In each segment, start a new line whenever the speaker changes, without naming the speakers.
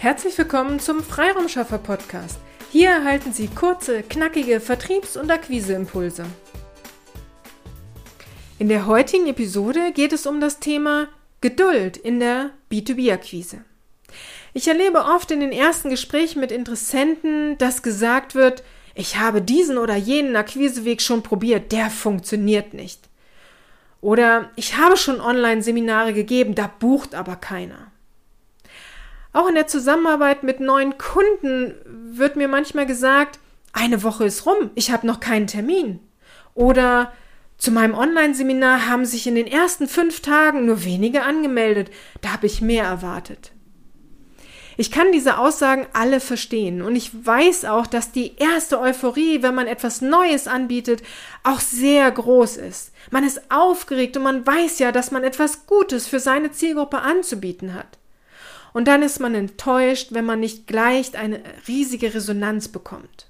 Herzlich willkommen zum Freiraumschaffer Podcast. Hier erhalten Sie kurze, knackige Vertriebs- und Akquiseimpulse. In der heutigen Episode geht es um das Thema Geduld in der B2B-Akquise. Ich erlebe oft in den ersten Gesprächen mit Interessenten, dass gesagt wird, ich habe diesen oder jenen Akquiseweg schon probiert, der funktioniert nicht. Oder ich habe schon Online-Seminare gegeben, da bucht aber keiner. Auch in der Zusammenarbeit mit neuen Kunden wird mir manchmal gesagt, eine Woche ist rum, ich habe noch keinen Termin. Oder zu meinem Online-Seminar haben sich in den ersten fünf Tagen nur wenige angemeldet, da habe ich mehr erwartet. Ich kann diese Aussagen alle verstehen und ich weiß auch, dass die erste Euphorie, wenn man etwas Neues anbietet, auch sehr groß ist. Man ist aufgeregt und man weiß ja, dass man etwas Gutes für seine Zielgruppe anzubieten hat. Und dann ist man enttäuscht, wenn man nicht gleich eine riesige Resonanz bekommt.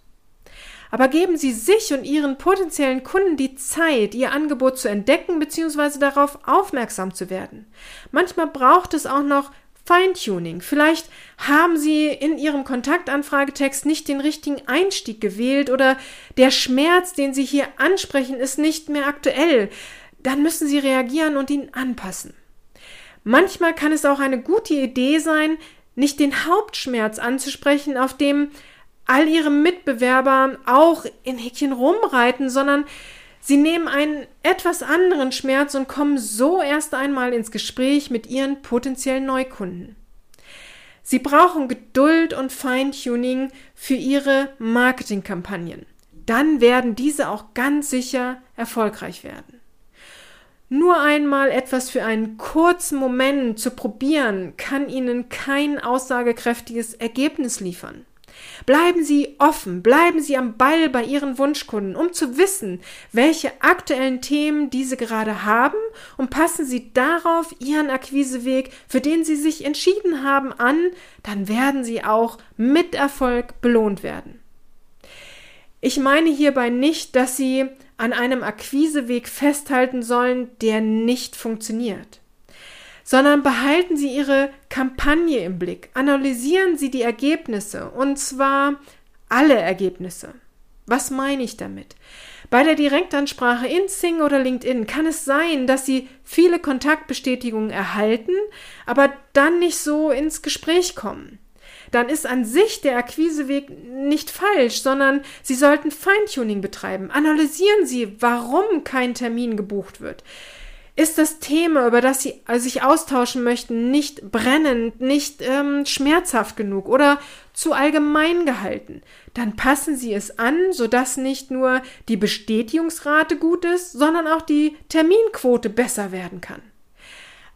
Aber geben Sie sich und Ihren potenziellen Kunden die Zeit, Ihr Angebot zu entdecken bzw. darauf aufmerksam zu werden. Manchmal braucht es auch noch Feintuning. Vielleicht haben Sie in Ihrem Kontaktanfragetext nicht den richtigen Einstieg gewählt oder der Schmerz, den Sie hier ansprechen, ist nicht mehr aktuell. Dann müssen Sie reagieren und ihn anpassen. Manchmal kann es auch eine gute Idee sein, nicht den Hauptschmerz anzusprechen, auf dem all ihre Mitbewerber auch in Häkchen rumreiten, sondern sie nehmen einen etwas anderen Schmerz und kommen so erst einmal ins Gespräch mit ihren potenziellen Neukunden. Sie brauchen Geduld und Feintuning für ihre Marketingkampagnen. Dann werden diese auch ganz sicher erfolgreich werden. Nur einmal etwas für einen kurzen Moment zu probieren, kann Ihnen kein aussagekräftiges Ergebnis liefern. Bleiben Sie offen, bleiben Sie am Ball bei Ihren Wunschkunden, um zu wissen, welche aktuellen Themen diese gerade haben und passen Sie darauf Ihren Akquiseweg, für den Sie sich entschieden haben, an, dann werden Sie auch mit Erfolg belohnt werden. Ich meine hierbei nicht, dass Sie an einem Akquiseweg festhalten sollen, der nicht funktioniert, sondern behalten Sie Ihre Kampagne im Blick, analysieren Sie die Ergebnisse und zwar alle Ergebnisse. Was meine ich damit? Bei der Direktansprache in Sing oder LinkedIn kann es sein, dass Sie viele Kontaktbestätigungen erhalten, aber dann nicht so ins Gespräch kommen dann ist an sich der Akquiseweg nicht falsch, sondern Sie sollten Feintuning betreiben. Analysieren Sie, warum kein Termin gebucht wird. Ist das Thema, über das Sie sich austauschen möchten, nicht brennend, nicht ähm, schmerzhaft genug oder zu allgemein gehalten? Dann passen Sie es an, sodass nicht nur die Bestätigungsrate gut ist, sondern auch die Terminquote besser werden kann.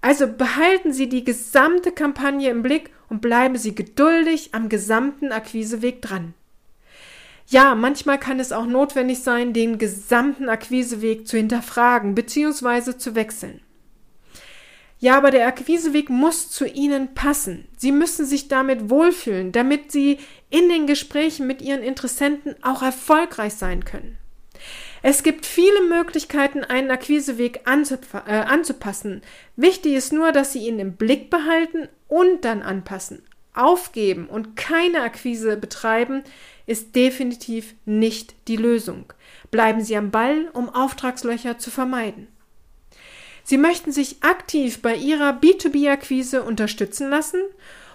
Also behalten Sie die gesamte Kampagne im Blick und bleiben Sie geduldig am gesamten Akquiseweg dran. Ja, manchmal kann es auch notwendig sein, den gesamten Akquiseweg zu hinterfragen bzw. zu wechseln. Ja, aber der Akquiseweg muss zu Ihnen passen. Sie müssen sich damit wohlfühlen, damit Sie in den Gesprächen mit Ihren Interessenten auch erfolgreich sein können. Es gibt viele Möglichkeiten, einen Akquiseweg äh, anzupassen. Wichtig ist nur, dass Sie ihn im Blick behalten und dann anpassen. Aufgeben und keine Akquise betreiben ist definitiv nicht die Lösung. Bleiben Sie am Ball, um Auftragslöcher zu vermeiden. Sie möchten sich aktiv bei Ihrer B2B-Akquise unterstützen lassen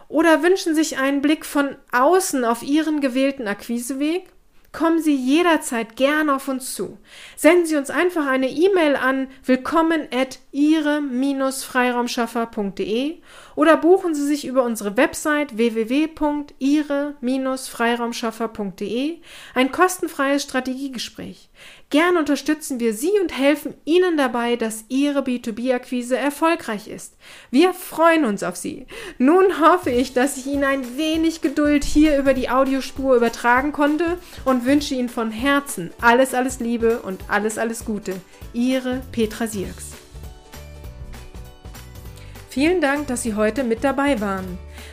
oder wünschen sich einen Blick von außen auf Ihren gewählten Akquiseweg? Kommen Sie jederzeit gern auf uns zu. Senden Sie uns einfach eine E-Mail an willkommen at ihre-freiraumschaffer.de oder buchen Sie sich über unsere Website www.ihre-freiraumschaffer.de ein kostenfreies Strategiegespräch. Gern unterstützen wir Sie und helfen Ihnen dabei, dass Ihre B2B-Akquise erfolgreich ist. Wir freuen uns auf Sie. Nun hoffe ich, dass ich Ihnen ein wenig Geduld hier über die Audiospur übertragen konnte und wünsche Ihnen von Herzen alles, alles Liebe und alles, alles Gute. Ihre Petra Sierks. Vielen Dank, dass Sie heute mit dabei waren.